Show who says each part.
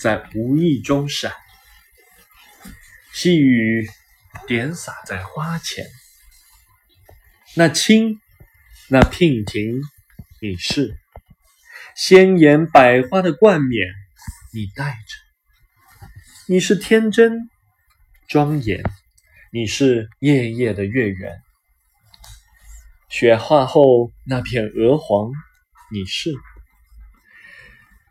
Speaker 1: 在无意中闪，细雨点洒在花前。那青，那娉婷，你是鲜艳百花的冠冕，你戴着；你是天真庄严，你是夜夜的月圆。雪化后那片鹅黄，你是